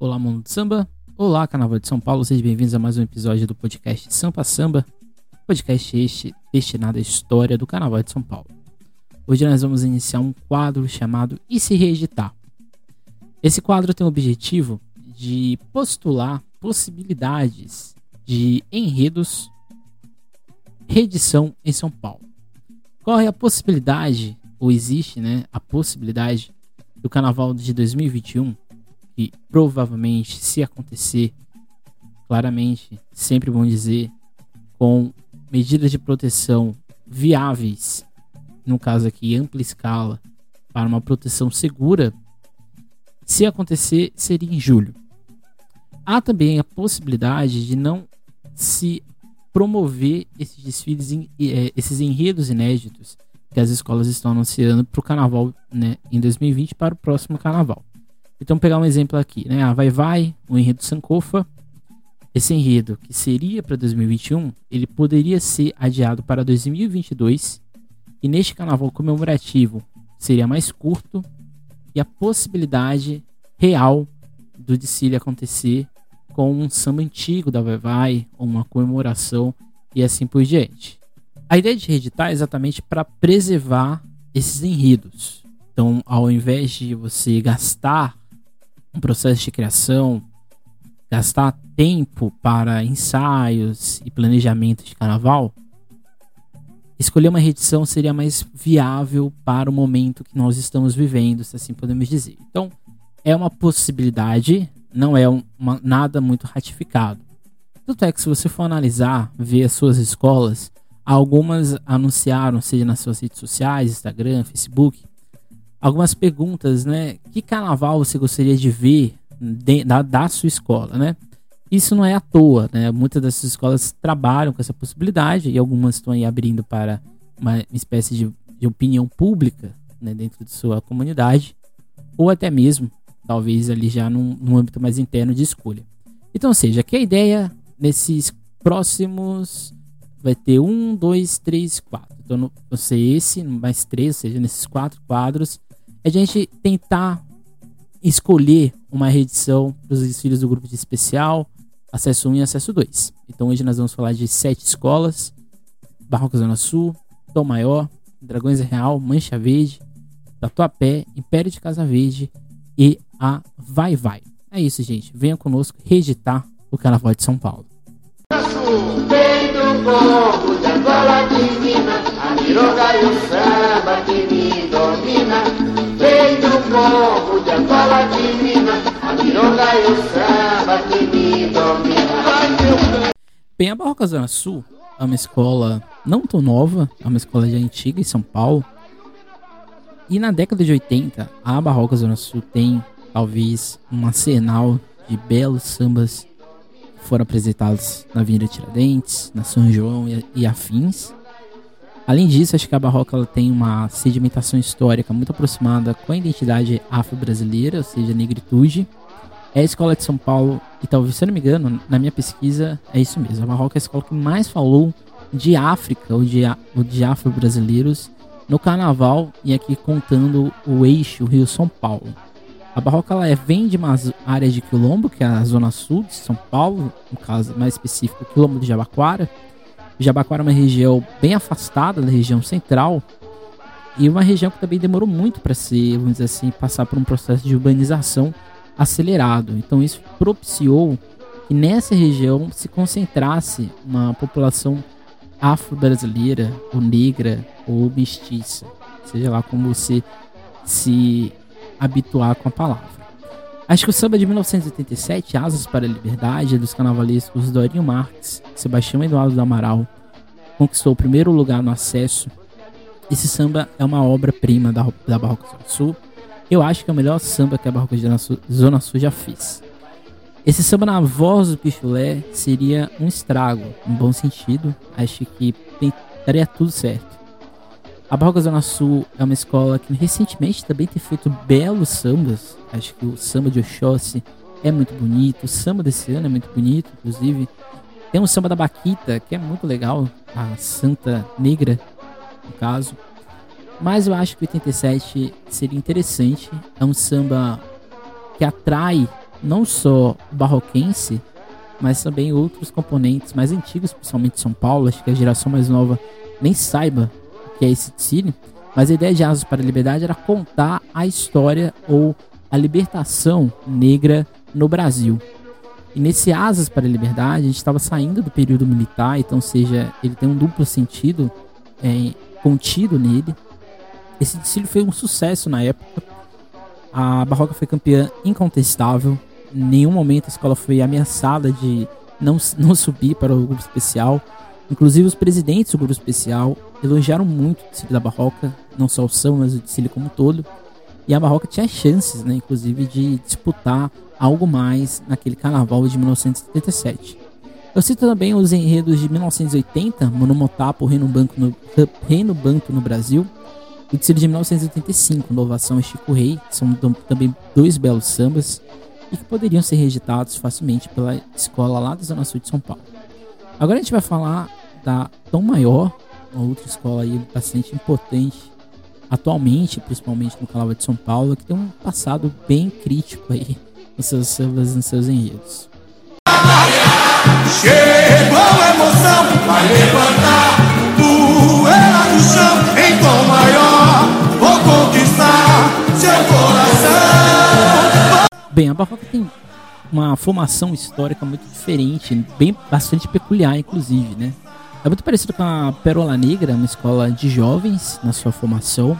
Olá, mundo de samba. Olá, Carnaval de São Paulo. Sejam bem-vindos a mais um episódio do podcast Sampa Samba. Podcast este destinado à história do Carnaval de São Paulo. Hoje nós vamos iniciar um quadro chamado E se reeditar? Esse quadro tem o objetivo de postular possibilidades de enredos reedição em São Paulo. Corre a possibilidade, ou existe né, a possibilidade, do Carnaval de 2021 que provavelmente, se acontecer, claramente, sempre bom dizer, com medidas de proteção viáveis, no caso aqui, ampla escala, para uma proteção segura, se acontecer, seria em julho. Há também a possibilidade de não se promover esses desfiles, é, esses enredos inéditos que as escolas estão anunciando para o carnaval né, em 2020 para o próximo carnaval. Então, pegar um exemplo aqui, né? A Vai Vai, o enredo Sankofa. Esse enredo, que seria para 2021, ele poderia ser adiado para 2022. E neste carnaval comemorativo seria mais curto e a possibilidade real do desfile acontecer com um samba antigo da Vai Vai, ou uma comemoração e assim por diante. A ideia de reeditar é exatamente para preservar esses enredos. Então, ao invés de você gastar um processo de criação, gastar tempo para ensaios e planejamento de carnaval, escolher uma reedição seria mais viável para o momento que nós estamos vivendo, se assim podemos dizer. Então, é uma possibilidade, não é uma, nada muito ratificado. Tanto é que se você for analisar, ver as suas escolas, algumas anunciaram, seja nas suas redes sociais, Instagram, Facebook, algumas perguntas, né? Que carnaval você gostaria de ver de, da, da sua escola, né? Isso não é à toa, né? Muitas dessas escolas trabalham com essa possibilidade e algumas estão aí abrindo para uma espécie de, de opinião pública né, dentro de sua comunidade, ou até mesmo, talvez ali já num, num âmbito mais interno de escolha. Então, seja, que a ideia nesses próximos vai ter um, dois, três, quatro. Então, não vai esse, mais três, ou seja, nesses quatro quadros, a gente tentar escolher uma reedição para os desfiles do grupo de especial, acesso 1 e acesso 2. Então hoje nós vamos falar de sete escolas: Barroca Zona Sul, Tom Maior, Dragões Real, Mancha Verde, Tatuapé, Império de Casa Verde e a Vai Vai. É isso, gente. Venha conosco reeditar o Carnaval de São Paulo. Vem do Angola divina, a mironga e o samba que me domina povo de Angola divina, a mironga e o samba que me domina. Bem, a Barroca Zona Sul é uma escola não tão nova, é uma escola já antiga em São Paulo. E na década de 80, a Barroca Zona Sul tem talvez um arsenal de belos sambas foram apresentados na Avenida Tiradentes, na São João e, e afins. Além disso, acho que a Barroca ela tem uma sedimentação histórica muito aproximada com a identidade afro-brasileira, ou seja, negritude. É a escola de São Paulo, e talvez, se eu não me engano, na minha pesquisa, é isso mesmo. A Barroca é a escola que mais falou de África ou de, de afro-brasileiros no carnaval e aqui contando o eixo Rio-São Paulo. A Barroca ela é, vem de uma área de quilombo, que é a zona sul de São Paulo, no caso mais específico, quilombo de Jabaquara, Jabaquara é uma região bem afastada da região central e uma região que também demorou muito para ser, vamos dizer assim, passar por um processo de urbanização acelerado. Então isso propiciou que nessa região se concentrasse uma população afro-brasileira, ou negra, ou mestiça, seja lá como você se habituar com a palavra. Acho que o samba de 1987, Asas para a Liberdade, dos carnavalescos Dorinho Marques, Sebastião Eduardo do Amaral, conquistou o primeiro lugar no acesso. Esse samba é uma obra-prima da, da Barroca Zona Sul. Eu acho que é o melhor samba que a Barroca Zona Sul, já fez. Esse samba na voz do Pichulé seria um estrago, em bom sentido. Acho que daria tudo certo. A Barroca Zona Sul é uma escola que recentemente também tem feito belos sambas. Acho que o samba de Oxóssi é muito bonito. O samba desse ano é muito bonito, inclusive. Tem um samba da Baquita, que é muito legal. A Santa Negra, no caso. Mas eu acho que o 87 seria interessante. É um samba que atrai não só barroquense, mas também outros componentes mais antigos, principalmente São Paulo. Acho que a geração mais nova nem saiba o que é esse desfile. Mas a ideia de Asas para a Liberdade era contar a história ou a libertação negra no Brasil. E nesse Asas para a Liberdade, a gente estava saindo do período militar, então, seja, ele tem um duplo sentido é, contido nele. Esse desfile foi um sucesso na época. A Barroca foi campeã incontestável. Em nenhum momento a escola foi ameaçada de não, não subir para o grupo especial. Inclusive os presidentes do grupo especial elogiaram muito o desfile da Barroca, não só o São, mas o desfile como um todo. E a Barroca tinha chances, né, inclusive, de disputar algo mais naquele carnaval de 1977. Eu cito também os enredos de 1980, Monomotapo, Reino Banco no, Reino Banco no Brasil, e o de 1985, Inovação e Chico Rei, que são também dois belos sambas, e que poderiam ser reeditados facilmente pela escola lá da Zona Sul de São Paulo. Agora a gente vai falar da Tom Maior, uma outra escola aí bastante importante atualmente, principalmente no Calava de São Paulo, que tem um passado bem crítico aí nos seus sambas, nos seus enredos. Chegou a emoção, vai levantar poeira no chão, em tom maior, vou conquistar seu coração. Bem, a Barroca tem uma formação histórica muito diferente, bem bastante peculiar, inclusive, né? É muito parecido com a Pérola Negra, uma escola de jovens na sua formação.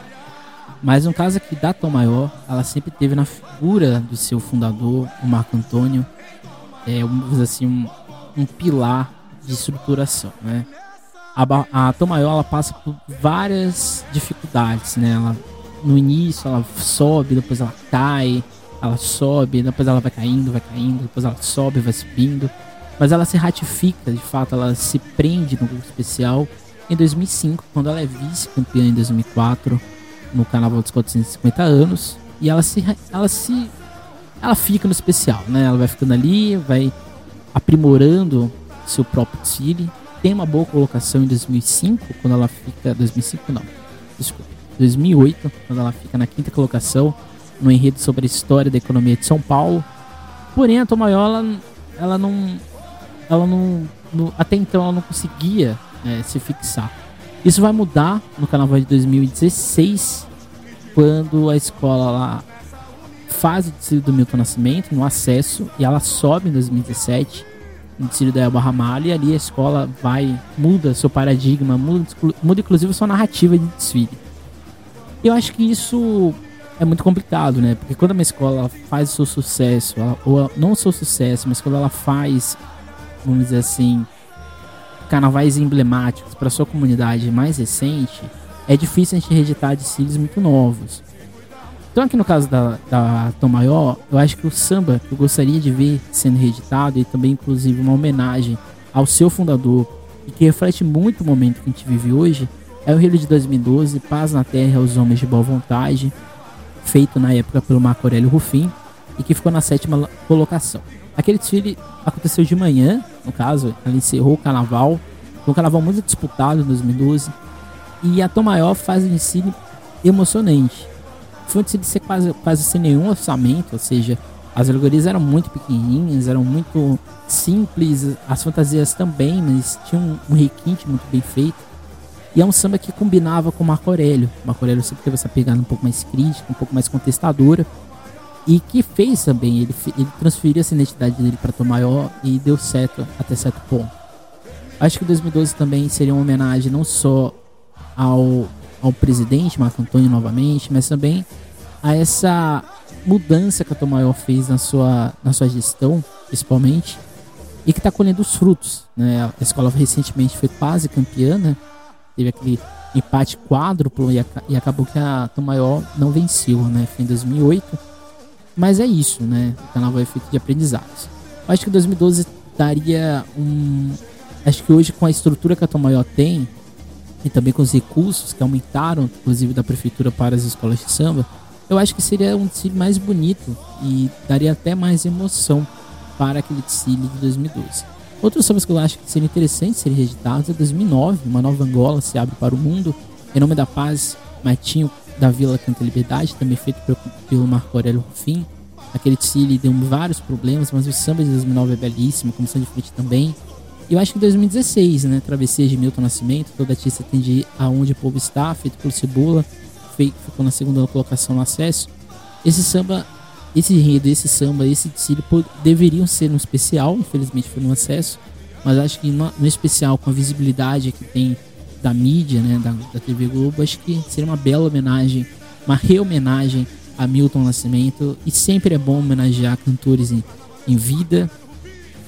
Mas no caso aqui da Tom Maior, ela sempre teve na figura do seu fundador, o Marco Antônio, é, um, assim, um, um pilar de estruturação, né? A, a Tom Maior ela passa por várias dificuldades, né? Ela, no início ela sobe, depois ela cai, ela sobe, depois ela vai caindo, vai caindo, depois ela sobe, vai subindo. Mas ela se ratifica, de fato, ela se prende no grupo especial em 2005, quando ela é vice-campeã em 2004 no Carnaval dos 450 anos. E ela se, ela se, ela fica no especial, né? Ela vai ficando ali, vai aprimorando seu próprio desfile. Tem uma boa colocação em 2005, quando ela fica, 2005 não, desculpa, 2008, quando ela fica na quinta colocação no enredo sobre a história da economia de São Paulo. Porém, a Tomaiola, ela não ela não, não até então ela não conseguia é, se fixar. Isso vai mudar no carnaval de 2016, quando a escola lá faz o desfile do Milton Nascimento no acesso e ela sobe em 2017 no desfile da Elba Ramalho e ali a escola vai, muda seu paradigma, muda, muda inclusive sua narrativa de desfile. Eu acho que isso é muito complicado, né? Porque quando uma escola faz o seu sucesso, ela, ou não o seu sucesso, mas quando ela faz vamos dizer assim, carnavais emblemáticos para sua comunidade mais recente, é difícil a gente reeditar desfiles muito novos. Então aqui no caso da, da Tom Maior, eu acho que o samba que eu gostaria de ver sendo reeditado e também inclusive uma homenagem ao seu fundador e que reflete muito o momento que a gente vive hoje, é o Rio de 2012, Paz na Terra aos Homens de Boa Vontade, feito na época pelo Marco Aurélio Rufim e que ficou na sétima colocação. Aquele desfile aconteceu de manhã, no caso, ela encerrou o carnaval. Foi um carnaval muito disputado em 2012. E a Tom Maior faz um desfile emocionante. Foi um desfile ser quase, quase sem nenhum orçamento, ou seja, as alegorias eram muito pequenininhas, eram muito simples, as fantasias também, mas tinham um, requinte muito bem feito. E é um samba que combinava com o Marco Aurélio. O Marco Aurélio sempre teve essa pegada um pouco mais crítica, um pouco mais contestadora e que fez também, ele, ele transferiu essa identidade dele para Tom Maior e deu certo até certo ponto. Acho que 2012 também seria uma homenagem não só ao, ao presidente Marco Antônio novamente, mas também a essa mudança que a Tom Maior fez na sua, na sua gestão, principalmente, e que está colhendo os frutos. Né? A escola recentemente foi quase campeã, né? teve aquele empate quádruplo e, e acabou que a Tom Maior não venceu, né? Foi em 2008 mas é isso, né? O canal vai feito de aprendizados. Acho que 2012 daria um. Acho que hoje, com a estrutura que a Tom Maior tem, e também com os recursos que aumentaram, inclusive da prefeitura para as escolas de samba, eu acho que seria um desfile mais bonito e daria até mais emoção para aquele desfile de 2012. Outros sambas que eu acho que seria interessante serem reeditados é 2009, Uma Nova Angola se abre para o mundo, Em Nome da Paz, Matinho da Vila Canta Liberdade, também feito pelo Marco Aurélio Rufim. Aquele desfile deu vários problemas, mas o samba de 2009 é belíssimo, comissão de frente também. E eu acho que 2016, né? Travessia de Milton Nascimento, toda artista atende aonde o povo está, feito pelo Cebola, ficou na segunda colocação no acesso. Esse samba, esse enredo, esse samba, esse desfile deveriam ser um especial, infelizmente foi no acesso, mas acho que no, no especial, com a visibilidade que tem da mídia, né, da, da TV Globo, acho que seria uma bela homenagem, uma rehomenagem a Milton Nascimento. E sempre é bom homenagear cantores em, em vida.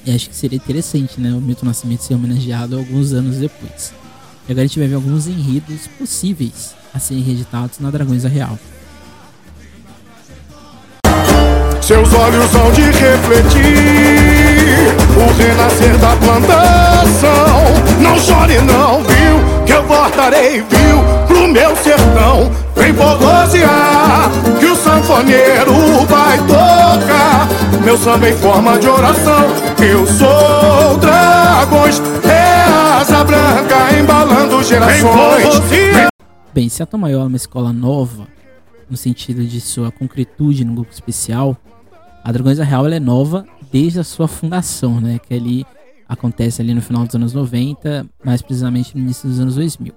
E acho que seria interessante, né, o Milton Nascimento ser homenageado alguns anos depois. E agora a gente vai ver alguns enredos possíveis a serem reeditados na Dragões da Real. Seus olhos hão de refletir o renascer da plantação. Não chore, não, viu? Eu voltarei, viu? Pro meu sertão. Vem forrosear, que o sanfoneiro vai tocar. Meu samba em forma de oração. Eu sou dragões, é asa branca embalando gerações. Bem, se a Tom Maior é uma escola nova, no sentido de sua concretude no grupo especial, a Dragões da Real é nova desde a sua fundação, né? Que ali acontece ali no final dos anos 90, mais precisamente no início dos anos 2000.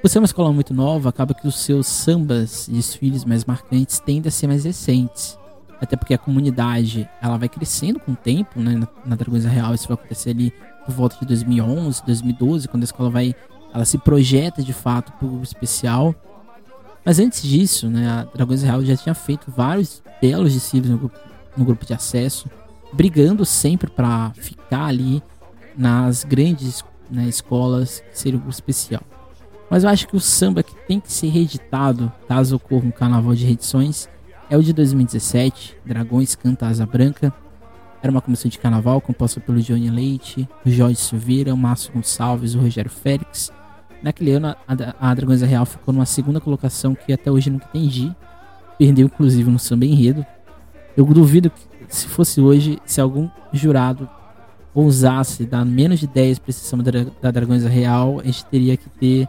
Por ser uma escola muito nova, acaba que os seus sambas e desfiles mais marcantes tendem a ser mais recentes. Até porque a comunidade ela vai crescendo com o tempo, né? Na, Dragões da Real isso vai acontecer ali por volta de 2011, 2012, quando a escola vai ela se projeta de fato para o especial. Mas antes disso, né, a Dragões Real já tinha feito vários belos desfiles no grupo no grupo de acesso, brigando sempre para ficar ali nas grandes né, escolas que seria o especial. Mas eu acho que o samba que tem que ser reeditado, caso ocorra um carnaval de reedições, é o de 2017, Dragões Canta Asa Branca. Era uma comissão de carnaval composta pelo Johnny Leite, o Jorge Silveira, o Márcio Gonçalves, o Rogério Félix. Naquele ano, a, a Dragões Real ficou numa segunda colocação que até hoje nunca entendi. Perdeu, inclusive, no samba enredo, eu duvido que se fosse hoje, se algum jurado ousasse dar menos de 10 para esse samba da, Dragões Real, a gente teria que ter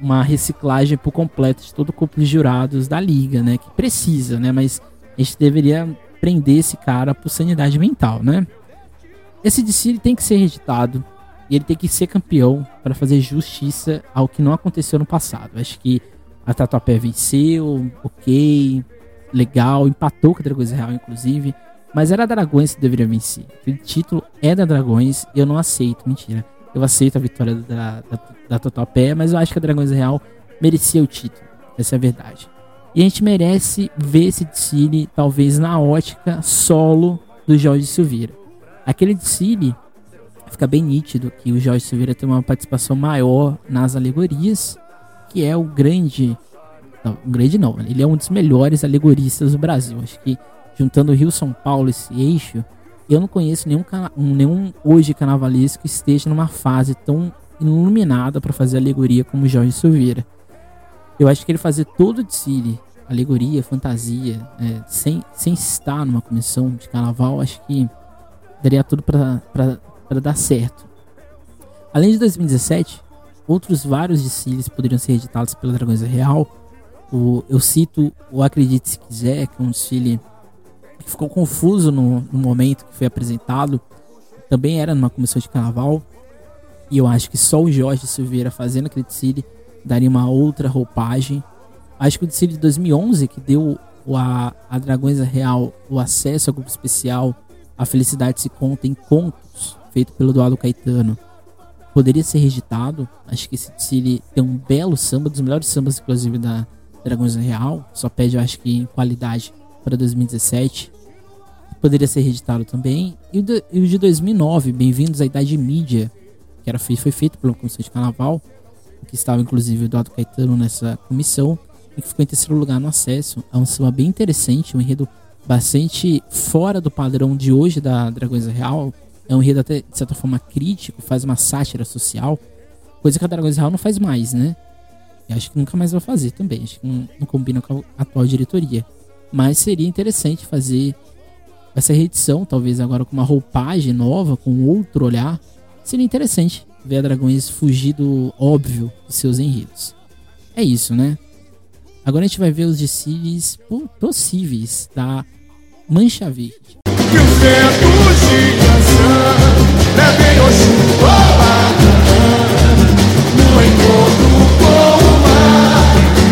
uma reciclagem por completo de todo o corpo de jurados da liga, né? Que precisa, né? Mas a gente deveria prender esse cara por sanidade mental, né? Esse desfile tem que ser reeditado e ele tem que ser campeão para fazer justiça ao que não aconteceu no passado. Acho que a Tatuapé venceu, ok, legal, empatou com a Dragões Real, inclusive. Mas era Dragões que deveria vencer. O título é da Dragões e eu não aceito, mentira. Eu aceito a vitória da, da, da Total Pé, mas eu acho que a Dragões Real merecia o título. Essa é a verdade. E a gente merece ver esse desfile, talvez na ótica solo do Jorge Silveira. Aquele desfile fica bem nítido que o Jorge Silveira tem uma participação maior nas alegorias, que é o grande não, um grande não. Ele é um dos melhores alegoristas do Brasil. Acho que juntando Rio, São Paulo, esse eixo, eu não conheço nenhum, nenhum hoje carnavalesco que esteja numa fase tão iluminada para fazer alegoria como Jorge Silveira. Eu acho que ele fazer todo o desfile, alegoria, fantasia, é, sem, sem estar numa comissão de carnaval, acho que daria tudo para dar certo. Além de 2017, outros vários desfiles poderiam ser editados pela Dragões Real, o, eu cito o Acredite Se Quiser, que é um desfile que ficou confuso no, no momento que foi apresentado. Também era numa comissão de carnaval. E eu acho que só o Jorge Silveira fazendo aquele desfile daria uma outra roupagem. Acho que o desfile de 2011, que deu a, a Dragões Real o acesso ao grupo especial A Felicidade Se Conta em Contos, feito pelo Eduardo Caetano, poderia ser reeditado. Acho que esse desfile tem um belo samba, dos melhores sambas, inclusive, da, Dragões Real, só pede, eu acho que em qualidade para 2017. Poderia ser reeditado também. E o, de, e o de 2009, Bem-vindos à Idade Mídia, que era, foi feito pela Comissão de Carnaval, que estava inclusive o Eduardo Caetano nessa comissão, e que ficou em terceiro lugar no acesso. É um samba bem interessante, um enredo bastante fora do padrão de hoje da Dragões Real. É um enredo até, de certa forma, crítico, faz uma sátira social, coisa que a Dragões Real não faz mais, né? E acho que nunca mais vai fazer também. Acho que não, não combina com a atual diretoria. Mas seria interessante fazer essa reedição, talvez agora com uma roupagem nova, com outro olhar. Seria interessante ver a Dragões fugir do óbvio dos seus enredos. É isso, né? Agora a gente vai ver os desfiles possíveis da Mancha Verde. Que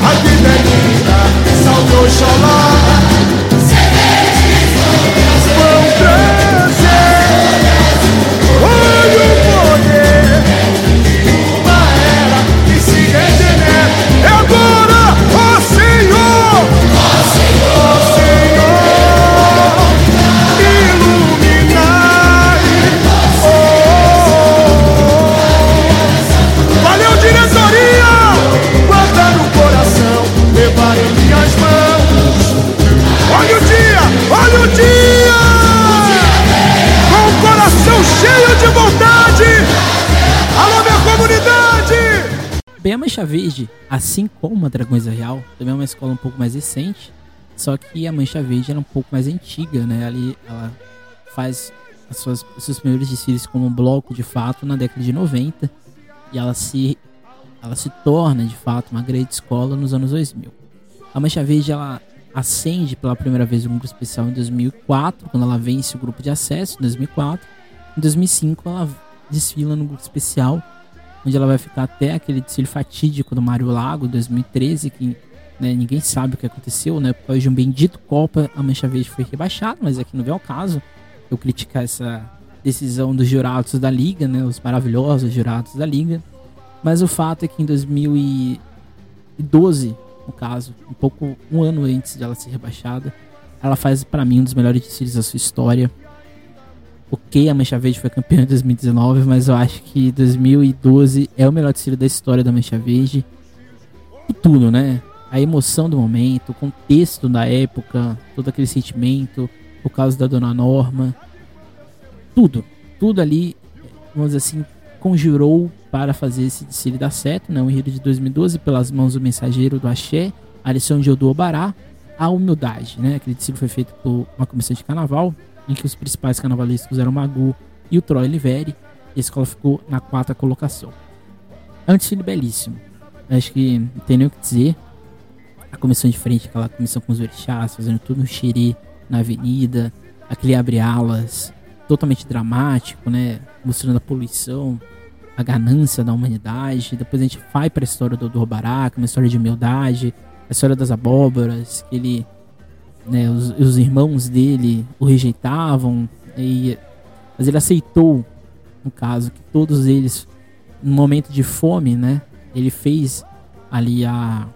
A vida linda, salve Oxalá. Vão trazer, Mancha Verde, assim como a Dragões Real, também é uma escola um pouco mais recente, só que a Mancha Verde era um pouco mais antiga, né? Ali ela faz as suas, seus primeiros desfiles como um bloco de fato na década de 90 e ela se, ela se torna de fato uma grande escola nos anos 2000. A Mancha Verde ela ascende pela primeira vez no grupo especial em 2004, quando ela vence o grupo de acesso em 2004. Em 2005 ela desfila no grupo especial, onde ela vai ficar até aquele desfile fatídico do Mário Lago 2013, que né, ninguém sabe o que aconteceu, né? Por causa de um bendito Copa, a Mancha Verde foi rebaixada, mas aqui não vem ao caso eu criticar essa decisão dos jurados da liga, né? Os maravilhosos jurados da liga. Mas o fato é que em 2012, no caso, um pouco um ano antes de ela ser rebaixada, ela faz para mim um dos melhores desfiles da sua história. Ok, a Mancha Verde foi campeã em 2019, mas eu acho que 2012 é o melhor desfile da história da Mancha Verde. E tudo, né? A emoção do momento, o contexto da época, todo aquele sentimento, o caso da Dona Norma, tudo, tudo ali, vamos dizer assim, conjurou para fazer esse desfile dar certo, né? O enredo de 2012 pelas mãos do mensageiro do Axé, a lição de Odu Obará, a humildade, né? Aquele desfile foi feito por uma comissão de carnaval, em que os principais carnavalistas eram Magu e o Troy Liveri, e a escola ficou na quarta colocação. É um desfile belíssimo. Acho que não tem nem o que dizer. A comissão de frente, aquela comissão com os orixás, fazendo tudo no xerê na avenida, aquele abre-alas, totalmente dramático, né? Mostrando a poluição, a ganância da humanidade. Depois a gente vai para a história do Dor Baraka, uma história de humildade, a história das abóboras, que ele, né, os, os irmãos dele o rejeitavam, e, mas ele aceitou, no caso, que todos eles, no momento de fome, né? Ele fez ali a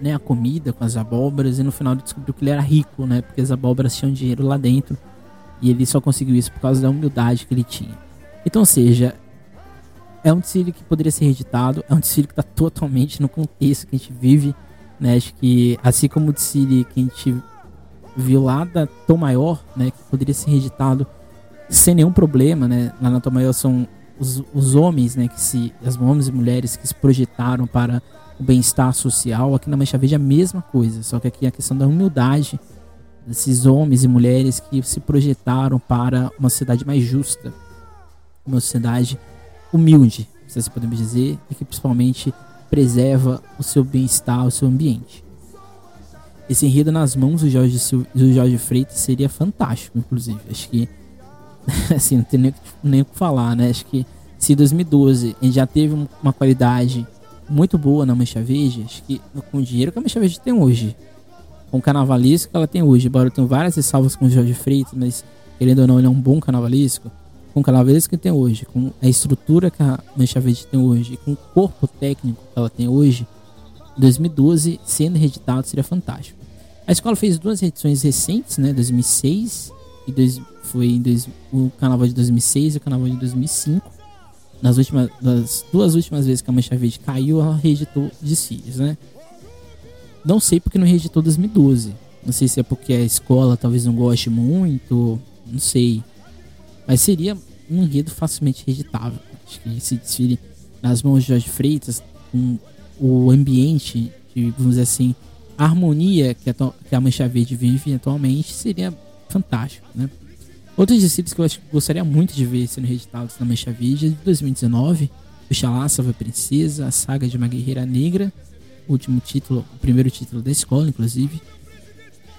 né, a comida com as abóboras e no final ele descobriu que ele era rico, né? Porque as abóboras tinham dinheiro lá dentro e ele só conseguiu isso por causa da humildade que ele tinha. Então, ou seja, é um desfile que poderia ser reeditado, é um desfile que está totalmente no contexto que a gente vive, né? Acho que assim como o desfile que a gente viu lá da Tom Maior, né, que poderia ser reeditado sem nenhum problema, né? Lá na Tom Maior são os, os homens, né, que se as homens e mulheres que se projetaram para o bem-estar social. Aqui na Mancha Verde é a mesma coisa, só que aqui é a questão da humildade desses homens e mulheres que se projetaram para uma sociedade mais justa, uma sociedade humilde, se assim podemos dizer, e que principalmente preserva o seu bem-estar, o seu ambiente. Esse enredo nas mãos do Jorge, do Jorge Freitas seria fantástico, inclusive. Acho que, assim, não tem nem, nem o que falar, né? Acho que se em 2012 a gente já teve um- uma qualidade muito boa na Mancha Verde, acho que com o dinheiro que a Mancha Verde tem hoje, com o carnavalesco que ela tem hoje, embora eu tenha várias ressalvas com o Jorge Freitas, mas querendo ou não, ele é um bom carnavalesco, com o carnavalesco que tem hoje, com a estrutura que a Mancha Verde tem hoje, com o corpo técnico que ela tem hoje, 2012 sendo reeditado seria fantástico. A escola fez duas reedições recentes, né, 2006 e dois, foi em dois, o carnaval de 2006 e o carnaval de 2005. Nas últimas, das duas últimas vezes que a Mancha Verde caiu, ela reeditou desfiles, né? Não sei porque não reeditou 2012. Não sei se é porque a escola talvez não goste muito, não sei. Mas seria um enredo facilmente reeditável. Acho que esse desfile nas mãos de Jorge Freitas, com o ambiente, de, vamos dizer assim, a harmonia que a, que a Mancha Verde vive atualmente, seria fantástico, né? Outros desfiles que eu acho que gostaria muito de ver sendo reeditados na Mancha Verde é de 2019, o Xalá Salva Princesa, a saga de uma guerreira negra, último título, o primeiro título da escola, inclusive.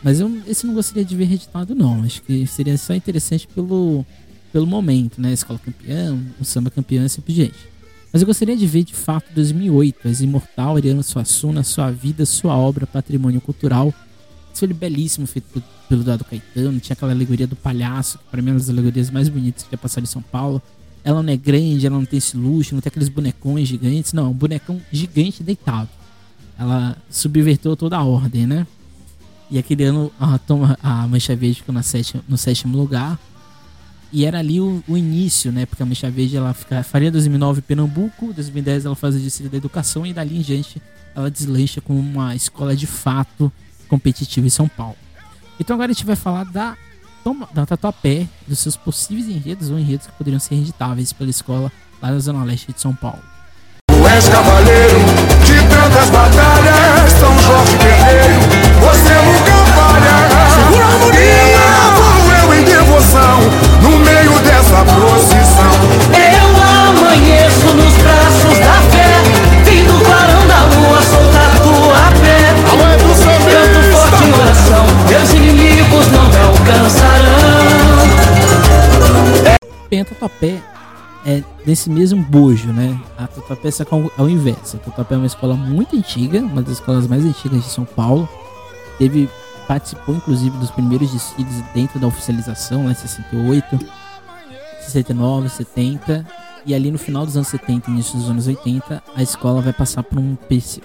Mas eu, esse não gostaria de ver reeditado, não. Acho que seria só interessante pelo, pelo momento, né? Escola campeã, o samba campeão, esse tipo de gente. Mas eu gostaria de ver de fato 2008, as Imortal, Ariana Suassuna, Sua Vida, Sua Obra, Patrimônio Cultural. Esse foi belíssimo, feito pelo Dado Caetano. Tinha aquela alegoria do palhaço, que para mim é uma das alegorias mais bonitas que já passaram em São Paulo. Ela não é grande, ela não tem esse luxo, não tem aqueles bonecões gigantes. Não, é um bonecão gigante deitado. Ela subverteu toda a ordem, né? E aquele ano a, toma, a Mancha Verde ficou na sétima, no sétimo lugar. E era ali o, o, início, né? Porque a Mancha Verde ela fica, faria 2009 Pernambuco, 2010 ela faz o desfile da educação e dali em diante ela deslancha como uma escola de fato competitiva em São Paulo. Então agora a gente vai falar da, da Tatuapé, dos seus possíveis enredos ou enredos que poderiam ser editáveis pela escola lá na Zona Leste de São Paulo. Tu és cavaleiro de tantas batalhas, São Jorge Guerreiro, você nunca falha. Segura a harmonia, eu em devoção, dessa procissão. Eu amanheço nos braços da fé, vindo clarão da lua, soltar tua pé. Alô, é do Canto forte em oração, meus inimigos não me alcançarão. Bem, a Tatuapé é nesse mesmo bojo, né? A Tatuapé é ao inverso. A Tatuapé é uma escola muito antiga, uma das escolas mais antigas de São Paulo. Teve participou inclusive dos primeiros desfiles dentro da oficialização, né, 68, 69, 70, e ali no final dos anos 70 início dos anos 80, a escola vai passar por um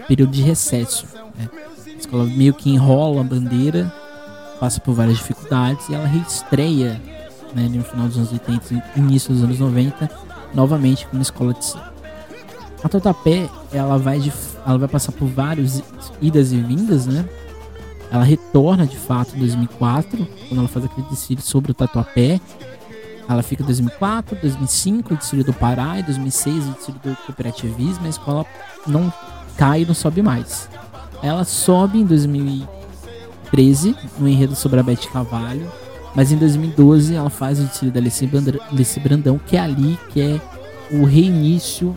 período de recesso. Né? A escola meio que enrola a bandeira, passa por várias dificuldades e ela reestreia né, no final dos anos 80 e início dos anos 90, novamente como escola de samba. A Totapé, ela vai, de, ela vai passar por várias idas e vindas, né? Ela retorna de fato em 2004, quando ela faz aquele desfile sobre o Tatuapé. Ela fica em 2004, 2005, o desfile do Pará, e 2006, o desfile do cooperativismo. A escola não cai e não sobe mais. Ela sobe em 2013, no enredo sobre a Bete Cavalho. Mas em 2012 ela faz o desfile da Alice Brandão, que é ali que é o reinício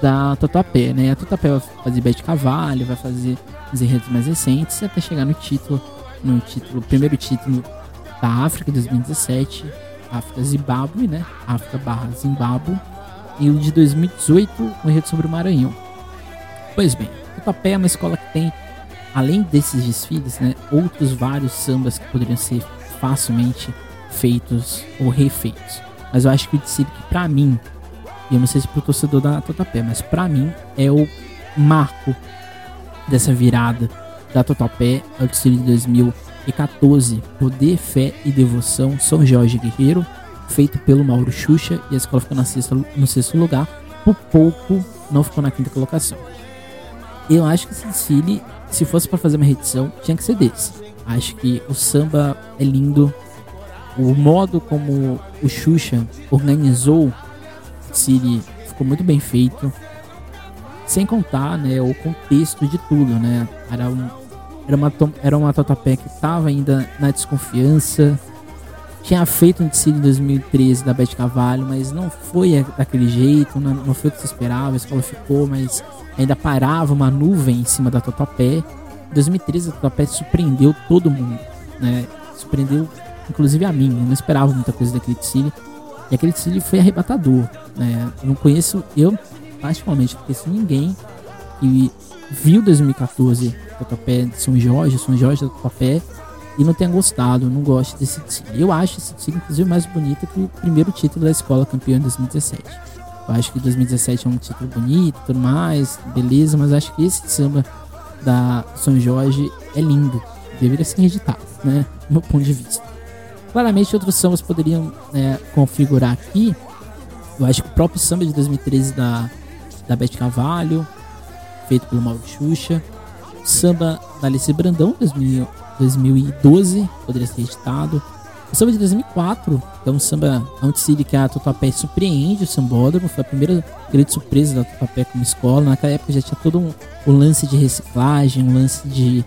da Tatuapé, né? A Tatuapé vai fazer Bete Cavalho, vai fazer os enredos mais recentes, até chegar no título, no título, primeiro título da África 2017, África Zimbábue, né? África barra Zimbábue, e o de 2018, o enredo sobre o Maranhão. Pois bem, Tatuapé é uma escola que tem, além desses desfiles, né, outros vários sambas que poderiam ser facilmente feitos ou refeitos. Mas eu acho que o desfile que pra mim, e eu não sei se pro torcedor da Tatuapé, mas pra mim é o marco dessa virada da Totopé ao desfile de 2014, Poder, Fé e Devoção, São Jorge Guerreiro, feito pelo Mauro Xuxa e a escola ficou na sexta, no sexto lugar, por pouco não ficou na quinta colocação. Eu acho que esse desfile, se fosse para fazer uma reedição, tinha que ser desse. Acho que o samba é lindo, o modo como o Xuxa organizou o desfile ficou muito bem feito. Sem contar, né, o contexto de tudo, né? Era, um, era uma, era uma Totapé que estava ainda na desconfiança. Tinha feito um desfile em 2013 da Bete Cavalho, mas não foi daquele jeito, não, não foi o que se esperava. A escola ficou, mas ainda parava uma nuvem em cima da Totapé. Em 2013 a Totapé surpreendeu todo mundo, né? Surpreendeu inclusive a mim. Eu não esperava muita coisa daquele desfile. E aquele desfile foi arrebatador, né? Eu não conheço, eu particularmente não conheço ninguém que viu 2014 Tatuapé de São Jorge, São Jorge da Tatuapé e não tenha gostado, não goste desse desfile. Eu acho esse desfile, inclusive, mais bonito que o primeiro título da escola campeã em 2017. Eu acho que 2017 é um título bonito tudo mais, beleza, mas acho que esse samba da São Jorge é lindo. Deveria ser reeditado, né? Do meu ponto de vista. Claramente, outros sambas poderiam né, configurar aqui. Eu acho que o próprio samba de 2013 da da Beth Cavalho, feito pelo Mauro Xuxa. Samba da Alice Brandão, 2000, 2012, poderia ser editado. O samba de 2004, que é um samba anti que a Tatuapé surpreende o sambódromo, foi a primeira grande surpresa da Tatuapé como escola. Naquela época já tinha todo um, um lance de reciclagem, um lance de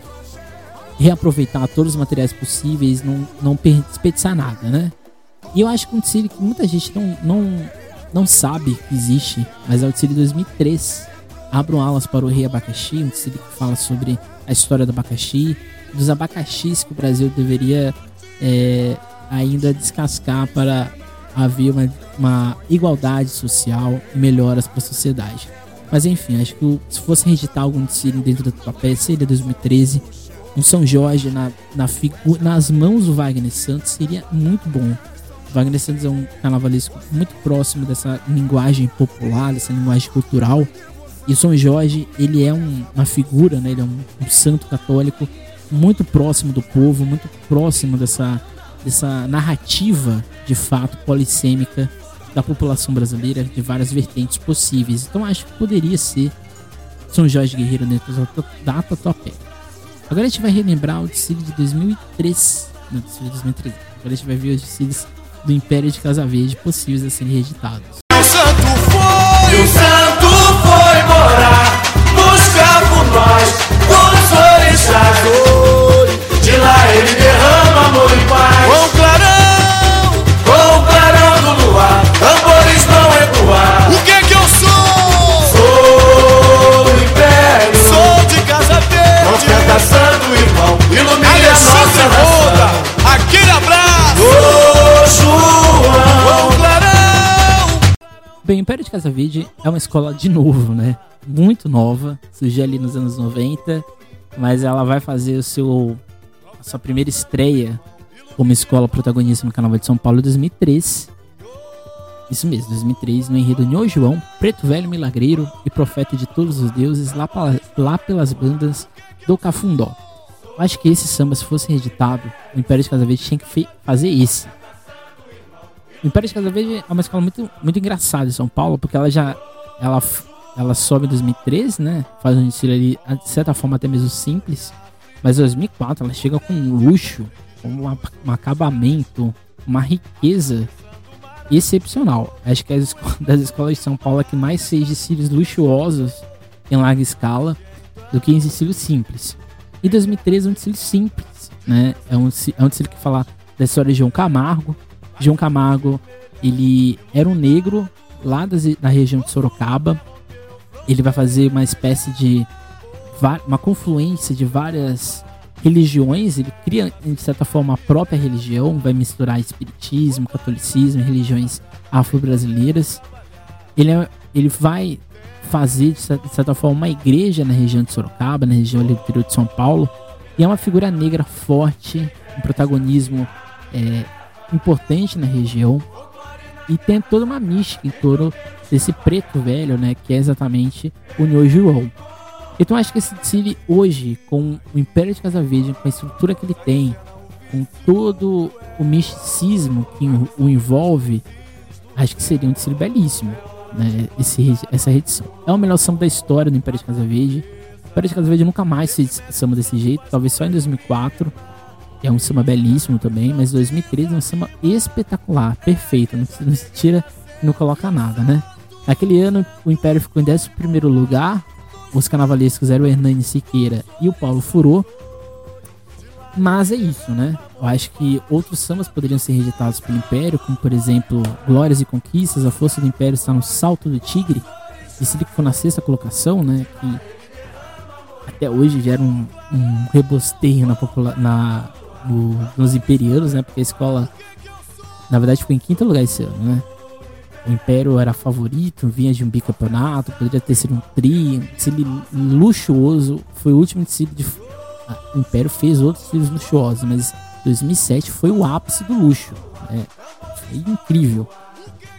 reaproveitar todos os materiais possíveis, não, não desperdiçar nada, né? E eu acho que um desfile que muita gente não, não não sabe que existe, mas é o de 2003, Abram Alas para o Rei Abacaxi, um que fala sobre a história do abacaxi, dos abacaxis que o Brasil deveria é, ainda descascar para haver uma, uma igualdade social e melhoras para a sociedade. Mas enfim, acho que se fosse reeditar algum desfile dentro do papel, seria 2013. Um São Jorge na, na nas mãos do Wagner Santos seria muito bom. O Wagner Santos é um carnavalesco muito próximo dessa linguagem popular, dessa linguagem cultural. E São Jorge, ele é um, uma figura, né? ele é um, um santo católico muito próximo do povo, muito próximo dessa, dessa narrativa de fato polissêmica da população brasileira de várias vertentes possíveis. Então acho que poderia ser São Jorge Guerreiro dentro da Tatuapé. Agora a gente vai relembrar o desfile de 2003. Não, de 2003. Agora a gente vai ver os desfiles do Império de Casa Verde possíveis a serem reeditados. Os orixás. De lá ele derrama amor e paz. Com clarão, com clarão do luar, tambores vão ecoar. O que que eu sou? Sou o Império. Sou de Casa Verde. Não tenta santo irmão, ilumine a nossa nação. Aquele abraço. Ô João, com clarão. Bem, o Império de Casa Verde é uma escola de novo, né? Muito nova, surgiu ali nos anos 90, mas ela vai fazer o seu a sua primeira estreia como escola protagonista no Carnaval de São Paulo em 2003. Isso mesmo, 2003, no enredo Nho João, Preto Velho Milagreiro e Profeta de Todos os Deuses, lá, pra, lá pelas bandas do Cafundó. Eu acho que esse samba, se fosse reeditado, o Império de Casa Verde tinha que fazer esse. O Império de Casa Verde é uma escola muito, muito engraçada em São Paulo, porque ela já ela, ela sobe em 2013, né? Faz um estilo ali, de certa forma, até mesmo simples. Mas em 2004 ela chega com um luxo, com um, um acabamento, uma riqueza excepcional. Acho que é das escolas de São Paulo que mais fez desfiles luxuosos em larga escala do que em desfiles simples. E 2013 é um desfile simples, né? É um, é um desfile que fala da história de João Camargo. João Camargo, ele era um negro lá das, da região de Sorocaba. Ele vai fazer uma espécie de uma confluência de várias religiões, ele cria, de certa forma, a própria religião, vai misturar espiritismo, catolicismo, religiões afro-brasileiras. Ele, é, ele vai fazer, de certa forma, uma igreja na região de Sorocaba, na região do interior de São Paulo, e é uma figura negra forte, um protagonismo é, importante na região, e tem toda uma mística em torno desse preto velho, né, que é exatamente o Nho João. Então acho que esse desfile hoje, com o Império de Casa Verde, com a estrutura que ele tem, com todo o misticismo que o envolve, acho que seria um desfile belíssimo, né? Esse, essa edição. É o melhor samba da história do Império de Casa Verde. O Império de Casa Verde nunca mais fez samba desse jeito, talvez só em 2004. É um samba belíssimo também, mas 2013 é um samba espetacular, perfeito, não, não se tira não coloca nada, né? Naquele ano o Império ficou em 11 lugar, os carnavalescos eram o Hernani Siqueira e o Paulo Furô. Mas é isso, né? Eu acho que outros sambas poderiam ser reeditados pelo Império, como por exemplo Glórias e Conquistas, A Força do Império está no Salto do Tigre, esse que foi na sexta colocação, né? Que até hoje gera um, um rebosteio na, na no, nos imperianos, né? Porque a escola, na verdade, ficou em quinto lugar esse ano, né? o Império era favorito, vinha de um bicampeonato, poderia ter sido um tri, um desfile luxuoso. Foi o último desfile de. Ah, o Império fez outros desfiles luxuosos, mas 2007 foi o ápice do luxo. Né? Foi incrível.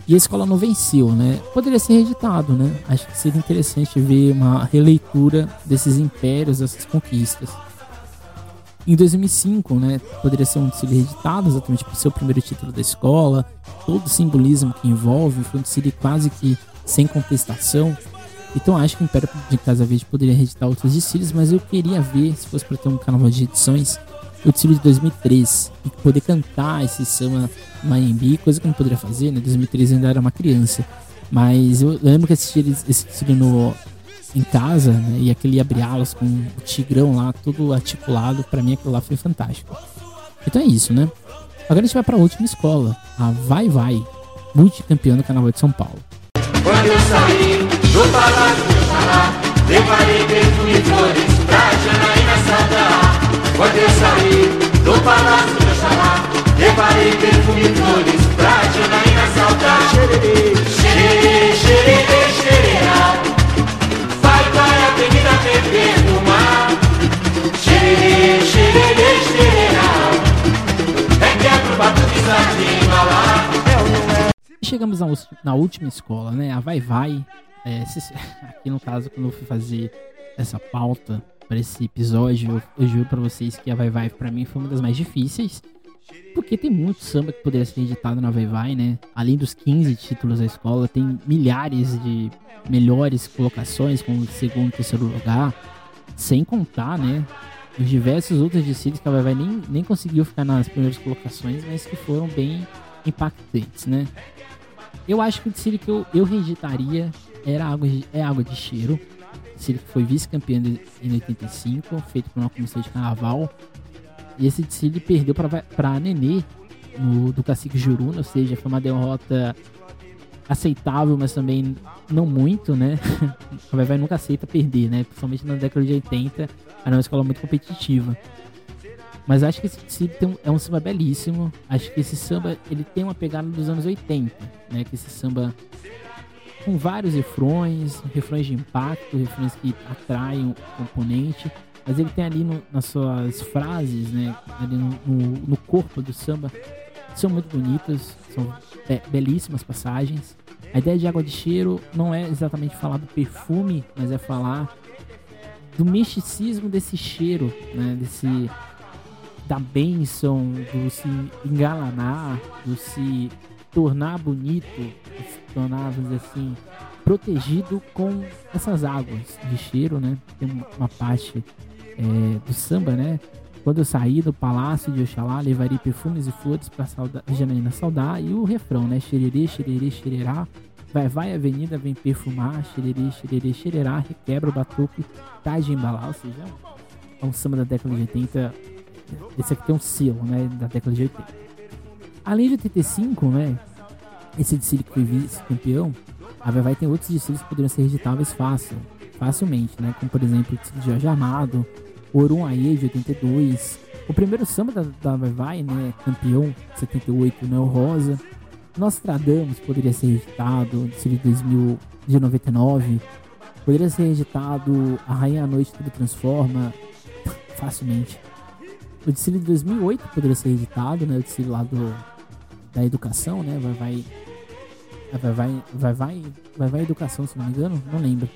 E a escola não venceu, né? Poderia ser reeditado, né? Acho que seria interessante ver uma releitura desses impérios, dessas conquistas. Em 2005, né, poderia ser um desfile reeditado, exatamente por ser o primeiro título da escola, todo o simbolismo que envolve, foi um desfile quase que sem contestação. Então acho que o Império de Casa Verde poderia reeditar outros desfiles, mas eu queria ver, se fosse para ter um canal de edições, o desfile de 2003 e poder cantar esse samba Maembi, coisa que eu não poderia fazer, né? 2003 ainda era uma criança. Mas eu lembro que assisti esse desfile no, em casa, né? E aquele abre-alas com o tigrão lá, tudo articulado, para mim aquilo lá foi fantástico. Então é isso, né? Agora a gente vai pra última escola, a Vai Vai, multicampeã do Carnaval de São Paulo. Quando eu saí do palácio do Levarei perfume e flores pra Janaína saudar Quando eu sair do palácio do Oxalá Levarei perfume e flores pra Janaína saudar Chegamos na, na última escola, né? A Vai Vai. É, se- aqui no caso, quando eu fui fazer essa pauta para esse episódio, eu, eu juro pra vocês que a Vai Vai pra mim foi uma das mais difíceis. Porque tem muito samba que poderia ser editado na Vai Vai, né? Além dos 15 títulos da escola, tem milhares de melhores colocações, como segundo terceiro lugar. Sem contar, né? Os diversos outros desfiles que a Vai Vai nem, nem conseguiu ficar nas primeiras colocações, mas que foram bem impactantes, né? Eu acho que o desfile que eu, eu reeditaria era água de, é Água de Cheiro. Desfile que foi vice-campeão em 85, feito por uma comissão de carnaval. E esse desfile perdeu para Nenê no, do Cacique Juruna, ou seja, foi uma derrota aceitável, mas também não muito, né? A Vai nunca aceita perder, né? Principalmente na década de 80, era uma escola muito competitiva. Mas acho que esse um- é um samba belíssimo. Acho que esse samba ele tem uma pegada dos anos 80, né? Que esse samba com vários refrões, refrões de impacto, refrões que atraem o componente. Mas ele tem ali no- nas suas frases, né? Ali no, no- no corpo do samba, são muito bonitas, são be- belíssimas passagens. A ideia de água de cheiro não é exatamente falar do perfume, mas é falar do misticismo desse cheiro, né? Desse da bênção, do se engalanar, do se tornar bonito, se tornar, vamos dizer assim, protegido com essas águas de cheiro, né? Tem uma- parte é, do samba, né? Quando eu saí do palácio de Oxalá, levarei perfumes e flores para sauda Janaína saudar. E o refrão, né? Xererê, xererê, xererá. Vai, vai, avenida, vem perfumar. Xererê, xererê, xererá. Requebra o batuque, tá de embalar. Ou seja, é um samba da década de 80. Esse aqui tem um selo, né? Da década de 80. Além de 85, né? Esse desfile que foi vice-campeão, a Vai Vai tem outros desfiles que poderiam ser editáveis fácil, facilmente, né? Como, por exemplo, o desfile de Jorge Amado, Orum Aie de 82, o primeiro samba da, da Vai Vai, né? Campeão, 78, Neo Rosa. Nostradamus poderia ser editado, desfile de 2000, de 99. Poderia ser editado A Rainha à Noite Tudo Transforma, facilmente. O desfile de 2008 poderia ser editado, né? O desfile lá do, da educação, né? Vai vai vai vai vai vai vai vai educação, se não me engano, não lembro.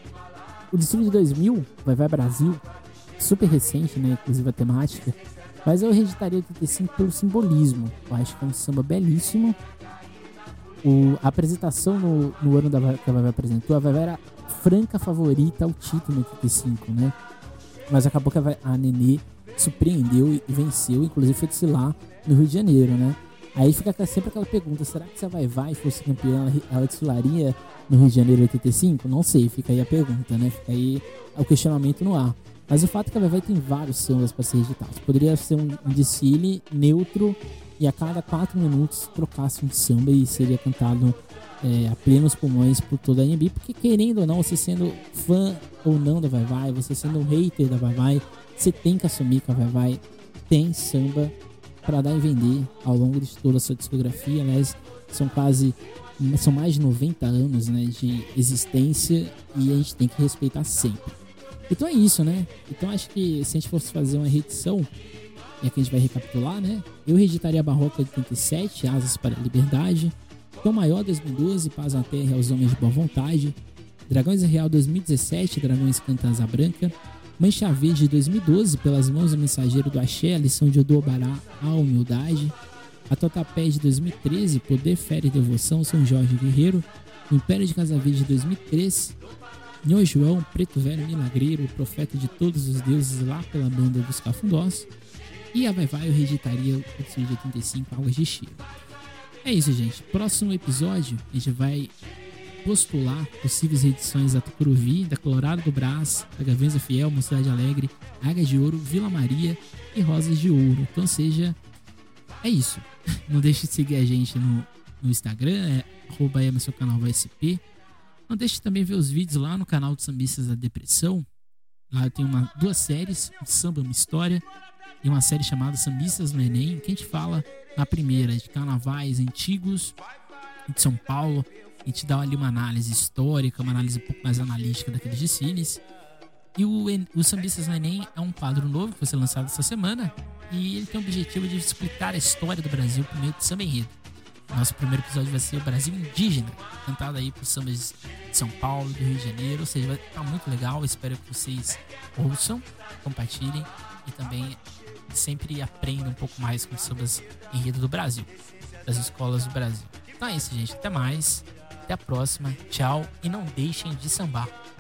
O desfile de 2000, vai vai Brasil, super recente, né? Inclusive a temática. Mas eu reeditaria o 85 pelo simbolismo. Eu acho que é um samba belíssimo. O, a apresentação no, no ano da, que a Vai Vai apresentou, a Vai Vai era franca favorita ao título no 85, né? Mas acabou que a, a Nenê surpreendeu e venceu, inclusive foi desfilar no Rio de Janeiro, né? Aí fica sempre aquela pergunta, será que se a Vai Vai fosse campeã, ela desfilaria no Rio de Janeiro 85? Não sei, fica aí a pergunta, né? Fica aí o questionamento no ar. Mas o fato é que a Vai Vai tem vários sambas para ser editados. Poderia ser um, um desfile neutro e a cada quatro minutos trocasse um samba e seria cantado é, a plenos pulmões por toda a NB, porque querendo ou não, você sendo fã ou não da Vai Vai, você sendo um hater da Vai Vai, você tem que assumir que a Vai Vai tem samba para dar e vender ao longo de toda a sua discografia. Aliás, são quase são mais de 90 anos né, de existência e a gente tem que respeitar sempre. Então é isso, né? Então acho que se a gente fosse fazer uma reedição, e aqui a gente vai recapitular, né? Eu reeditaria a Barroca de 87, Asas para a Liberdade, Tom Maior 2012, Paz na Terra aos Homens de Boa Vontade, Dragões Real 2017, Dragões Canta Asa Branca, Mancha Verde de 2012, Pelas Mãos do Mensageiro do Axé, a lição de Odobará, a humildade, a Totapé de 2013, Poder, Fé e Devoção, São Jorge Guerreiro, Império de Casa Verde de 2003, Nho João, Preto Velho Milagreiro, o Profeta de Todos os Deuses lá pela banda dos Cafundós, e a Vai Vai eu reeditaria o de 85 Águas de Cheiro. É isso, gente. Próximo episódio, a gente vai postular possíveis edições da Tucuruvi, da Colorado do Brás, da Gavenza Fiel, Mocidade Alegre, Águia de Ouro, Vila Maria e Rosas de Ouro. Então, seja, é isso. Não deixe de seguir a gente no, no Instagram, é arroba Emerson Canal VSP. Não deixe também ver os vídeos lá no canal do Sambistas da Depressão. Lá tem uma, duas séries, um samba, uma história, e uma série chamada Sambistas no Enem, que a gente fala na primeira de carnavais antigos de São Paulo. A gente dá ali uma análise histórica, uma análise um pouco mais analítica daqueles desfiles. E o, o Sambistas no Enem é um quadro novo que ser lançado essa semana. E ele tem o objetivo de explicar a história do Brasil por meio de samba enredo. Nosso primeiro episódio vai ser o Brasil Indígena, cantado aí por sambas de São Paulo, do Rio de Janeiro. Ou seja, vai estar muito legal. Espero que vocês ouçam, compartilhem e também sempre aprendam um pouco mais com sambas enredo do Brasil, das escolas do Brasil. Então é isso, gente. Até mais. Até a próxima. Tchau. E não deixem de sambar.